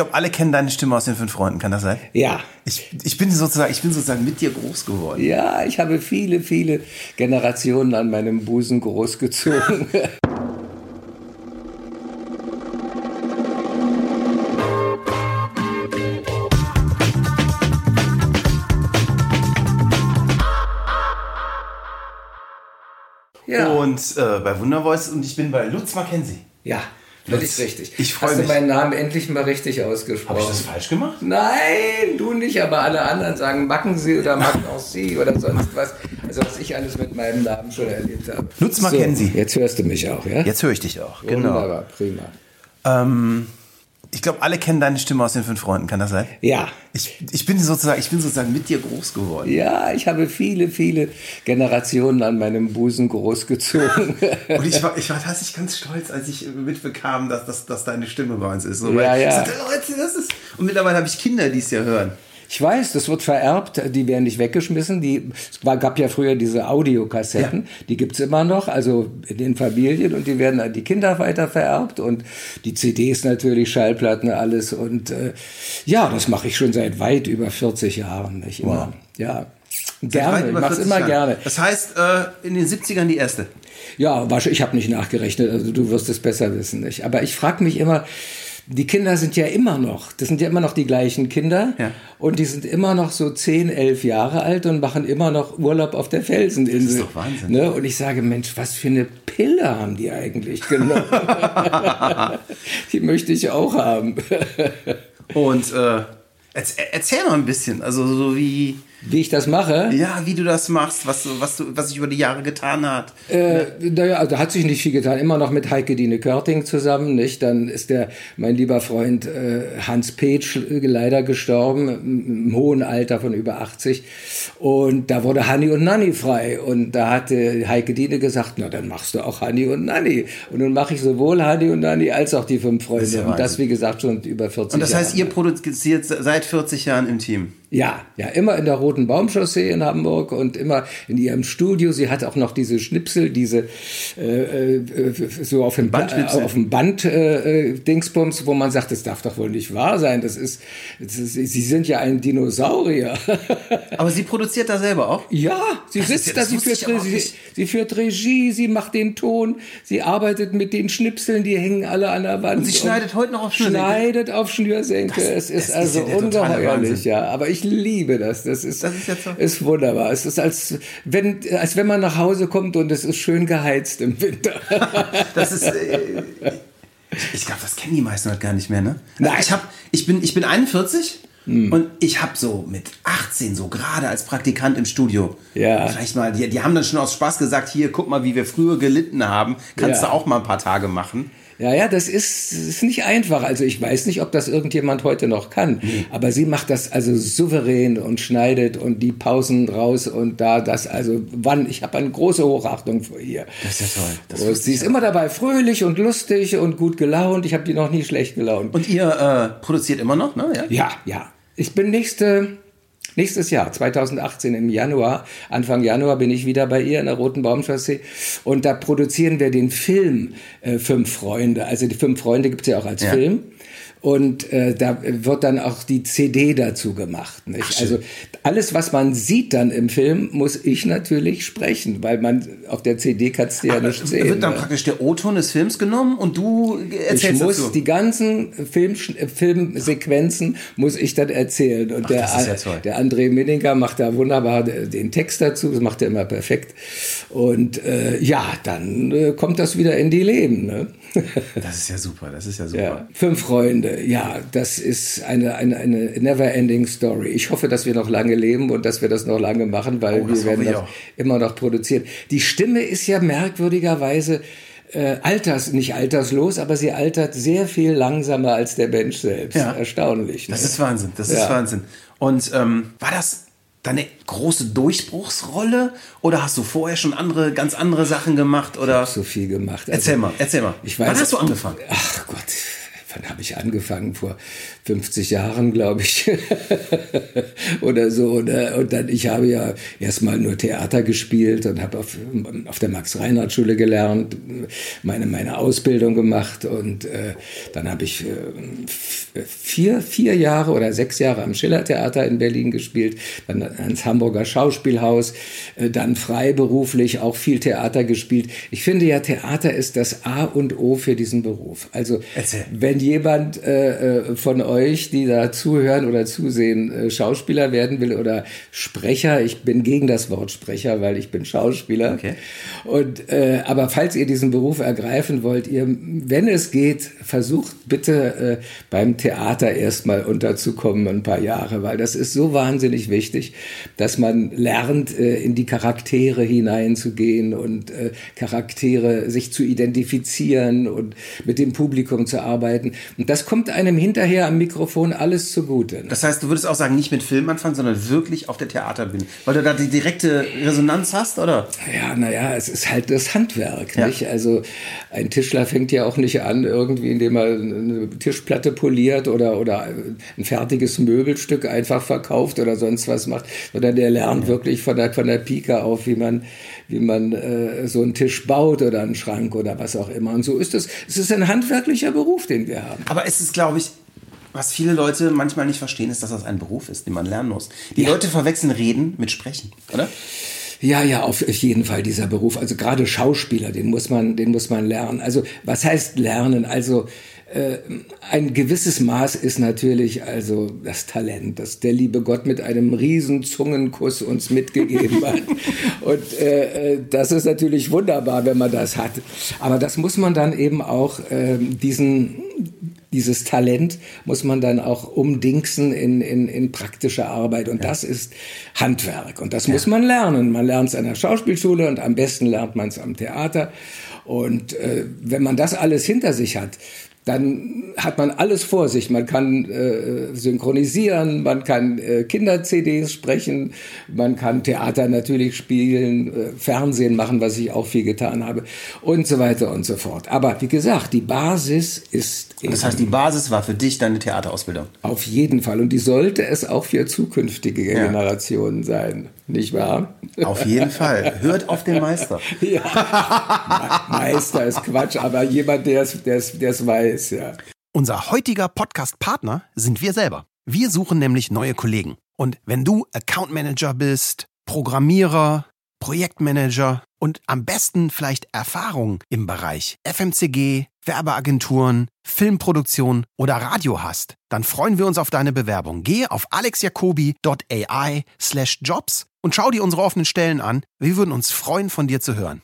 glaube, alle kennen deine Stimme aus den fünf Freunden, kann das sein? Ja. Ich, ich, bin sozusagen, ich bin sozusagen mit dir groß geworden. Ja, ich habe viele, viele Generationen an meinem Busen großgezogen. ja. Und äh, bei Wundervoice und ich bin bei Lutz Mackenzie. Ja. Völlig richtig. Ich freue mich. Hast du meinen Namen endlich mal richtig ausgesprochen? Habe ich das falsch gemacht? Nein, du nicht, aber alle anderen sagen Mackenzie oder Mackenzie oder sonst was. Also was ich alles mit meinem Namen schon erlebt habe. Lutz Mackenzie. So, jetzt hörst du mich auch, ja? Jetzt höre ich dich auch, genau. Wunderbar, prima. Ähm, ich glaube, alle kennen deine Stimme aus den fünf Freunden, kann das sein? Ja. Ich, ich, bin sozusagen, ich bin sozusagen mit dir groß geworden. Ja, ich habe viele, viele Generationen an meinem Busen großgezogen. Und ich war, ich war tatsächlich ganz stolz, als ich mitbekam, dass, dass, dass deine Stimme bei uns ist. So, ja, ja. Sagte, Leute, das ist und mittlerweile habe ich Kinder, die es ja hören. Ich weiß, das wird vererbt, die werden nicht weggeschmissen. Die, es gab ja früher diese Audiokassetten, ja. die gibt's immer noch, also in den Familien und die werden an die Kinder weiter vererbt und die CDs natürlich, Schallplatten, alles. Und äh, ja, das mache ich schon seit weit über 40 Jahren. Nicht immer. Wow. Ja. Gerne, ich mache immer Jahren. gerne. Das heißt, äh, in den 70ern die erste? Ja, ich habe nicht nachgerechnet, also du wirst es besser wissen. Nicht? Aber ich frage mich immer, die Kinder sind ja immer noch, das sind ja immer noch die gleichen Kinder ja. und die sind immer noch so 10, 11 Jahre alt und machen immer noch Urlaub auf der Felseninsel. Das ist doch Wahnsinn. Ne? Und ich sage, Mensch, was für eine Pille haben die eigentlich genommen? die möchte ich auch haben. und äh, erzähl mal ein bisschen, also so wie wie ich das mache? Ja, wie du das machst, was, was, du, was sich über die Jahre getan hat. Äh, naja, also hat sich nicht viel getan. Immer noch mit Heike Dine Körting zusammen, nicht? Dann ist der, mein lieber Freund äh, Hans Petsch leider gestorben, im hohen Alter von über 80. Und da wurde Hanni und Nanni frei. Und da hatte Heike Dine gesagt, na, dann machst du auch Hanni und Nanni. Und nun mache ich sowohl Hanni und Nanni als auch die fünf Freunde. Das ja und das, wie gesagt, schon über 40 Jahre. Und das Jahre. heißt, ihr produziert seit 40 Jahren im Team? Ja, ja, immer in der Roten Baumchaussee in Hamburg und immer in ihrem Studio. Sie hat auch noch diese Schnipsel, diese äh, äh, so auf dem Band, äh, auf dem Band äh, Dingsbums, wo man sagt, das darf doch wohl nicht wahr sein. Das ist, das ist Sie sind ja ein Dinosaurier. Aber sie produziert da selber auch? Ja, sie das sitzt ja, da, sie führt, sie, sie führt Regie, sie macht den Ton, sie arbeitet mit den Schnipseln, die hängen alle an der Wand. Und sie schneidet heute noch auf Schnürsenkel. Schneidet auf Schnürsenkel. Das, es ist also ist ja ungeheuerlich, ja. Aber ich ich liebe das. Das ist, das ist, jetzt so. ist wunderbar. Es ist als wenn, als wenn man nach Hause kommt und es ist schön geheizt im Winter. das ist. Äh, ich glaube, das kennen die meisten halt gar nicht mehr, ne? Nein. Ich, hab, ich, bin, ich bin 41 hm. und ich habe so mit 18, so gerade als Praktikant im Studio, ja. vielleicht mal, die, die haben dann schon aus Spaß gesagt: Hier, guck mal, wie wir früher gelitten haben. Kannst ja. du auch mal ein paar Tage machen. Ja, ja, das ist, ist nicht einfach. Also ich weiß nicht, ob das irgendjemand heute noch kann. Mhm. Aber sie macht das also souverän und schneidet und die Pausen raus und da das, also wann, ich habe eine große Hochachtung vor ihr. Das ist ja toll. Das sie ist immer dabei fröhlich und lustig und gut gelaunt. Ich habe die noch nie schlecht gelaunt. Und ihr äh, produziert immer noch, ne? Ja, ja. ja. Ich bin nächste Nächstes Jahr, 2018 im Januar, Anfang Januar bin ich wieder bei ihr in der Roten Baumchaussee und da produzieren wir den Film äh, Fünf Freunde. Also die Fünf Freunde gibt's ja auch als ja. Film. Und äh, da wird dann auch die CD dazu gemacht. Ach, also alles, was man sieht dann im Film, muss ich natürlich sprechen, weil man auf der CD kannst du ja nicht sehen. Wird dann ne? praktisch der O-Ton des Films genommen und du erzählst Ich muss dazu. die ganzen Film, Filmsequenzen muss ich dann erzählen. Und Ach, der, ja der André Minninger macht da wunderbar den Text dazu, das macht er immer perfekt. Und äh, ja, dann äh, kommt das wieder in die Leben. Ne? das ist ja super, das ist ja super. Ja. Fünf Freunde, ja, das ist eine, eine, eine never-ending Story. Ich hoffe, dass wir noch lange leben und dass wir das noch lange machen, weil oh, wir werden das immer noch produzieren. Die Stimme ist ja merkwürdigerweise äh, alters, nicht alterslos, aber sie altert sehr viel langsamer als der Mensch selbst. Ja. Erstaunlich. Ne? Das ist Wahnsinn, das ja. ist Wahnsinn. Und ähm, war das deine große Durchbruchsrolle oder hast du vorher schon andere, ganz andere Sachen gemacht? Oder? Ich so viel gemacht. Also, erzähl mal, erzähl mal. Ich weiß, Wann hast du angefangen? Ach Gott, wann habe ich angefangen? Vor 50 Jahren, glaube ich. oder so. Oder, und dann, ich habe ja erstmal nur Theater gespielt und habe auf, auf der Max-Reinhardt-Schule gelernt, meine, meine Ausbildung gemacht und äh, dann habe ich äh, vier, vier Jahre oder sechs Jahre am Schillertheater in Berlin gespielt, dann ans Hamburger Schauspielhaus, äh, dann freiberuflich auch viel Theater gespielt. Ich finde ja, Theater ist das A und O für diesen Beruf. Also, Erzähl. wenn jemand äh, äh, von euch, die da zuhören oder zusehen, äh, Schauspieler werden will oder Sprecher, ich bin gegen das Wort Sprecher, weil ich bin Schauspieler. Okay. Und, äh, aber falls ihr diesen Beruf ergreifen wollt, ihr, wenn es geht, versucht bitte beim Theater erstmal unterzukommen ein paar Jahre, weil das ist so wahnsinnig wichtig, dass man lernt, äh, in die Charaktere hineinzugehen und äh, Charaktere sich zu identifizieren und mit dem Publikum zu arbeiten. Und das kommt einem hinterher am Mikrofon alles zugute. Das heißt, du würdest auch sagen, nicht mit Film anfangen, sondern wirklich auf der Theaterbühne, weil du da die direkte Resonanz hast, oder? Ja, naja, es ist halt das Handwerk, ja. nicht? Also ein Tischler fängt ja auch nicht an, irgendwie, indem er eine Tischplatte poliert oder, oder ein fertiges Möbelstück einfach verkauft oder sonst was macht, sondern der lernt wirklich von der, von der Pike auf, wie man, wie man äh, so einen Tisch baut oder einen Schrank oder was auch immer. Und so ist es. Es ist ein handwerklicher Beruf, den wir haben. Aber es ist, glaube ich, was viele Leute manchmal nicht verstehen, ist, dass das ein Beruf ist, den man lernen muss. Die ja. Leute verwechseln Reden mit Sprechen, oder? Ja, ja, auf jeden Fall dieser Beruf. Also gerade Schauspieler, den muss man, den muss man lernen. Also was heißt lernen? Also äh, ein gewisses Maß ist natürlich also das Talent, das der liebe Gott mit einem riesen Zungenkuss uns mitgegeben hat. Und äh, äh, das ist natürlich wunderbar, wenn man das hat. Aber das muss man dann eben auch äh, diesen dieses Talent muss man dann auch umdingsen in, in, in praktische Arbeit. Und ja. das ist Handwerk. Und das ja. muss man lernen. Man lernt es an der Schauspielschule und am besten lernt man es am Theater. Und äh, wenn man das alles hinter sich hat, dann hat man alles vor sich. Man kann äh, synchronisieren, man kann äh, Kinder-CDs sprechen, man kann Theater natürlich spielen, äh, Fernsehen machen, was ich auch viel getan habe und so weiter und so fort. Aber wie gesagt, die Basis ist. Das heißt, die Basis war für dich deine Theaterausbildung? Auf jeden Fall. Und die sollte es auch für zukünftige ja. Generationen sein. Nicht wahr? Auf jeden Fall. Hört auf den Meister. Ja. Meister ist Quatsch, aber jemand, der es weiß, ja. Unser heutiger Podcast-Partner sind wir selber. Wir suchen nämlich neue Kollegen. Und wenn du Account Manager bist, Programmierer, Projektmanager und am besten vielleicht Erfahrung im Bereich FMCG, Werbeagenturen, Filmproduktion oder Radio hast, dann freuen wir uns auf deine Bewerbung. Gehe auf alexjacobi.ai slash jobs und schau dir unsere offenen Stellen an. Wir würden uns freuen, von dir zu hören.